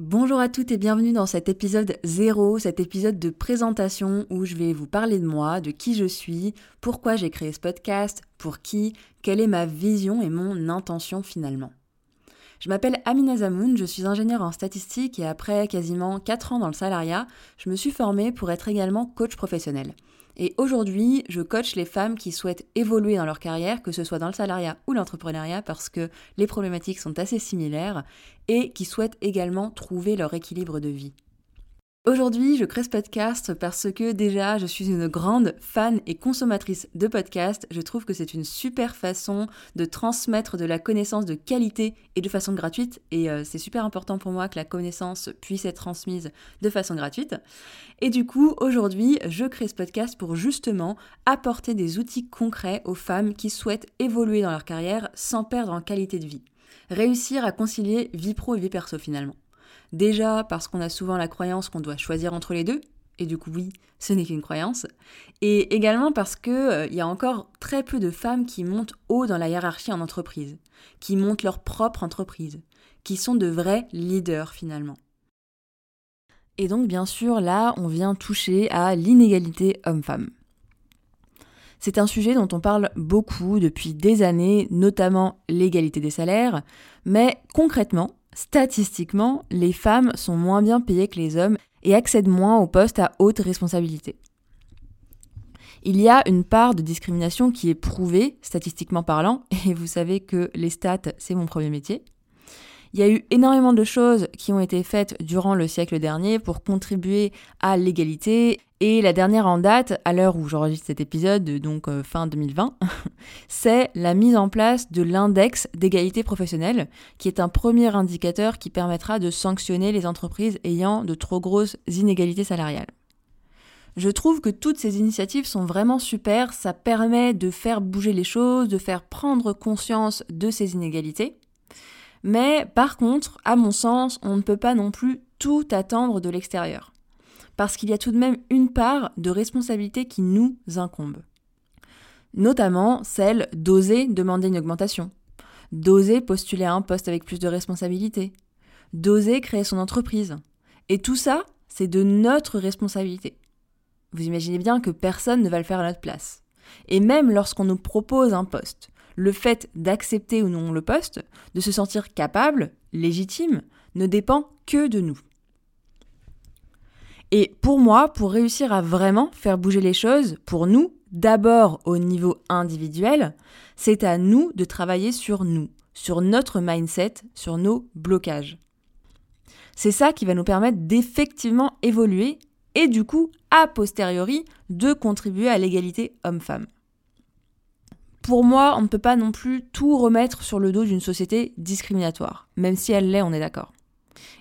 Bonjour à toutes et bienvenue dans cet épisode 0, cet épisode de présentation où je vais vous parler de moi, de qui je suis, pourquoi j'ai créé ce podcast, pour qui, quelle est ma vision et mon intention finalement. Je m'appelle Amina Zamoun, je suis ingénieure en statistique et après quasiment 4 ans dans le salariat, je me suis formée pour être également coach professionnel. Et aujourd'hui, je coach les femmes qui souhaitent évoluer dans leur carrière, que ce soit dans le salariat ou l'entrepreneuriat, parce que les problématiques sont assez similaires, et qui souhaitent également trouver leur équilibre de vie. Aujourd'hui, je crée ce podcast parce que déjà, je suis une grande fan et consommatrice de podcasts. Je trouve que c'est une super façon de transmettre de la connaissance de qualité et de façon gratuite. Et euh, c'est super important pour moi que la connaissance puisse être transmise de façon gratuite. Et du coup, aujourd'hui, je crée ce podcast pour justement apporter des outils concrets aux femmes qui souhaitent évoluer dans leur carrière sans perdre en qualité de vie. Réussir à concilier vie pro et vie perso finalement. Déjà parce qu'on a souvent la croyance qu'on doit choisir entre les deux, et du coup oui, ce n'est qu'une croyance, et également parce qu'il euh, y a encore très peu de femmes qui montent haut dans la hiérarchie en entreprise, qui montent leur propre entreprise, qui sont de vrais leaders finalement. Et donc bien sûr là, on vient toucher à l'inégalité homme-femme. C'est un sujet dont on parle beaucoup depuis des années, notamment l'égalité des salaires, mais concrètement, Statistiquement, les femmes sont moins bien payées que les hommes et accèdent moins aux postes à haute responsabilité. Il y a une part de discrimination qui est prouvée, statistiquement parlant, et vous savez que les stats, c'est mon premier métier. Il y a eu énormément de choses qui ont été faites durant le siècle dernier pour contribuer à l'égalité. Et la dernière en date, à l'heure où j'enregistre cet épisode, donc euh, fin 2020, c'est la mise en place de l'index d'égalité professionnelle, qui est un premier indicateur qui permettra de sanctionner les entreprises ayant de trop grosses inégalités salariales. Je trouve que toutes ces initiatives sont vraiment super, ça permet de faire bouger les choses, de faire prendre conscience de ces inégalités. Mais par contre, à mon sens, on ne peut pas non plus tout attendre de l'extérieur. Parce qu'il y a tout de même une part de responsabilité qui nous incombe. Notamment celle d'oser demander une augmentation, d'oser postuler à un poste avec plus de responsabilité, d'oser créer son entreprise. Et tout ça, c'est de notre responsabilité. Vous imaginez bien que personne ne va le faire à notre place. Et même lorsqu'on nous propose un poste, le fait d'accepter ou non le poste, de se sentir capable, légitime, ne dépend que de nous. Et pour moi, pour réussir à vraiment faire bouger les choses, pour nous, d'abord au niveau individuel, c'est à nous de travailler sur nous, sur notre mindset, sur nos blocages. C'est ça qui va nous permettre d'effectivement évoluer et du coup, a posteriori, de contribuer à l'égalité homme-femme pour moi, on ne peut pas non plus tout remettre sur le dos d'une société discriminatoire, même si elle l'est, on est d'accord.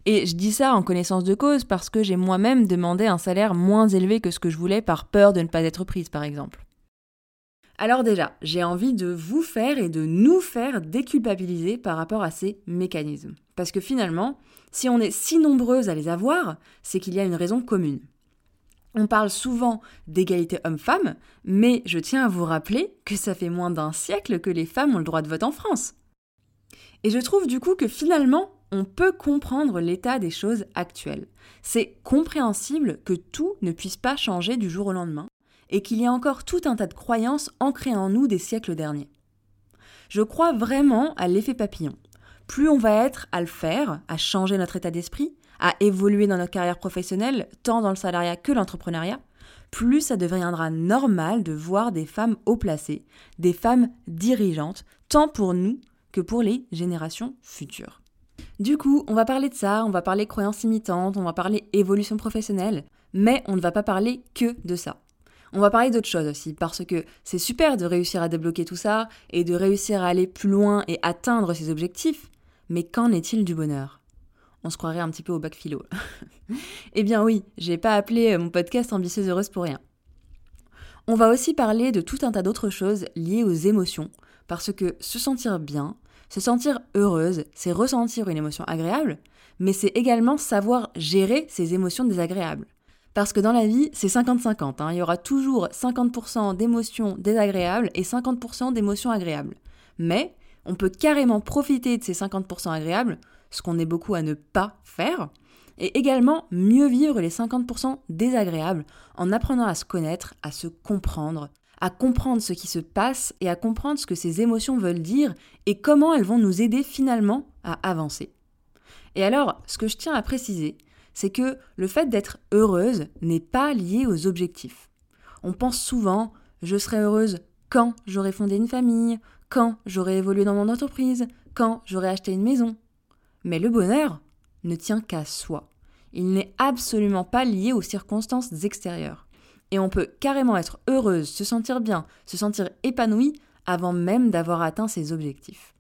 Et je dis ça en connaissance de cause parce que j'ai moi-même demandé un salaire moins élevé que ce que je voulais par peur de ne pas être prise, par exemple. Alors déjà, j'ai envie de vous faire et de nous faire déculpabiliser par rapport à ces mécanismes. Parce que finalement, si on est si nombreuses à les avoir, c'est qu'il y a une raison commune. On parle souvent d'égalité homme-femme, mais je tiens à vous rappeler que ça fait moins d'un siècle que les femmes ont le droit de vote en France. Et je trouve du coup que finalement, on peut comprendre l'état des choses actuelles. C'est compréhensible que tout ne puisse pas changer du jour au lendemain, et qu'il y a encore tout un tas de croyances ancrées en nous des siècles derniers. Je crois vraiment à l'effet papillon. Plus on va être à le faire, à changer notre état d'esprit, à évoluer dans notre carrière professionnelle, tant dans le salariat que l'entrepreneuriat, plus ça deviendra normal de voir des femmes haut placées, des femmes dirigeantes, tant pour nous que pour les générations futures. Du coup, on va parler de ça, on va parler croyances limitantes, on va parler évolution professionnelle, mais on ne va pas parler que de ça. On va parler d'autres choses aussi, parce que c'est super de réussir à débloquer tout ça et de réussir à aller plus loin et atteindre ses objectifs, Mais qu'en est-il du bonheur? On se croirait un petit peu au bac philo. eh bien oui, j'ai pas appelé euh, mon podcast Ambitieuse Heureuse pour rien. On va aussi parler de tout un tas d'autres choses liées aux émotions, parce que se sentir bien, se sentir heureuse, c'est ressentir une émotion agréable, mais c'est également savoir gérer ces émotions désagréables. Parce que dans la vie, c'est 50-50. Hein. Il y aura toujours 50% d'émotions désagréables et 50% d'émotions agréables. Mais on peut carrément profiter de ces 50% agréables, ce qu'on est beaucoup à ne pas faire, et également mieux vivre les 50% désagréables en apprenant à se connaître, à se comprendre, à comprendre ce qui se passe et à comprendre ce que ces émotions veulent dire et comment elles vont nous aider finalement à avancer. Et alors, ce que je tiens à préciser, c'est que le fait d'être heureuse n'est pas lié aux objectifs. On pense souvent je serai heureuse quand j'aurai fondé une famille, quand j'aurai évolué dans mon entreprise, quand j'aurai acheté une maison. Mais le bonheur ne tient qu'à soi. Il n'est absolument pas lié aux circonstances extérieures. Et on peut carrément être heureuse, se sentir bien, se sentir épanouie avant même d'avoir atteint ses objectifs.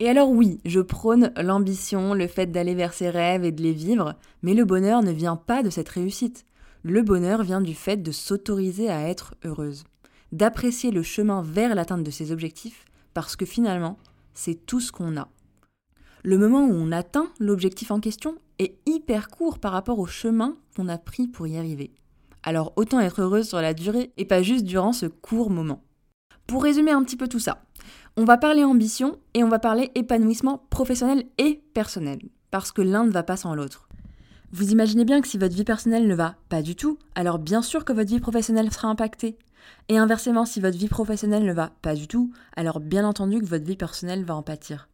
Et alors oui, je prône l'ambition, le fait d'aller vers ses rêves et de les vivre, mais le bonheur ne vient pas de cette réussite. Le bonheur vient du fait de s'autoriser à être heureuse, d'apprécier le chemin vers l'atteinte de ses objectifs, parce que finalement, c'est tout ce qu'on a. Le moment où on atteint l'objectif en question est hyper court par rapport au chemin qu'on a pris pour y arriver. Alors autant être heureuse sur la durée et pas juste durant ce court moment. Pour résumer un petit peu tout ça, on va parler ambition et on va parler épanouissement professionnel et personnel, parce que l'un ne va pas sans l'autre. Vous imaginez bien que si votre vie personnelle ne va pas du tout, alors bien sûr que votre vie professionnelle sera impactée. Et inversement, si votre vie professionnelle ne va pas du tout, alors bien entendu que votre vie personnelle va en pâtir.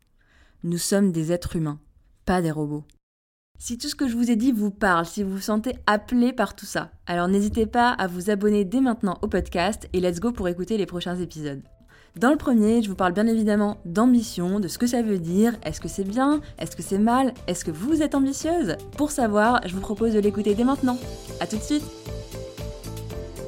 Nous sommes des êtres humains, pas des robots. Si tout ce que je vous ai dit vous parle, si vous vous sentez appelé par tout ça, alors n'hésitez pas à vous abonner dès maintenant au podcast et let's go pour écouter les prochains épisodes. Dans le premier, je vous parle bien évidemment d'ambition, de ce que ça veut dire, est-ce que c'est bien, est-ce que c'est mal, est-ce que vous êtes ambitieuse? Pour savoir, je vous propose de l'écouter dès maintenant. A tout de suite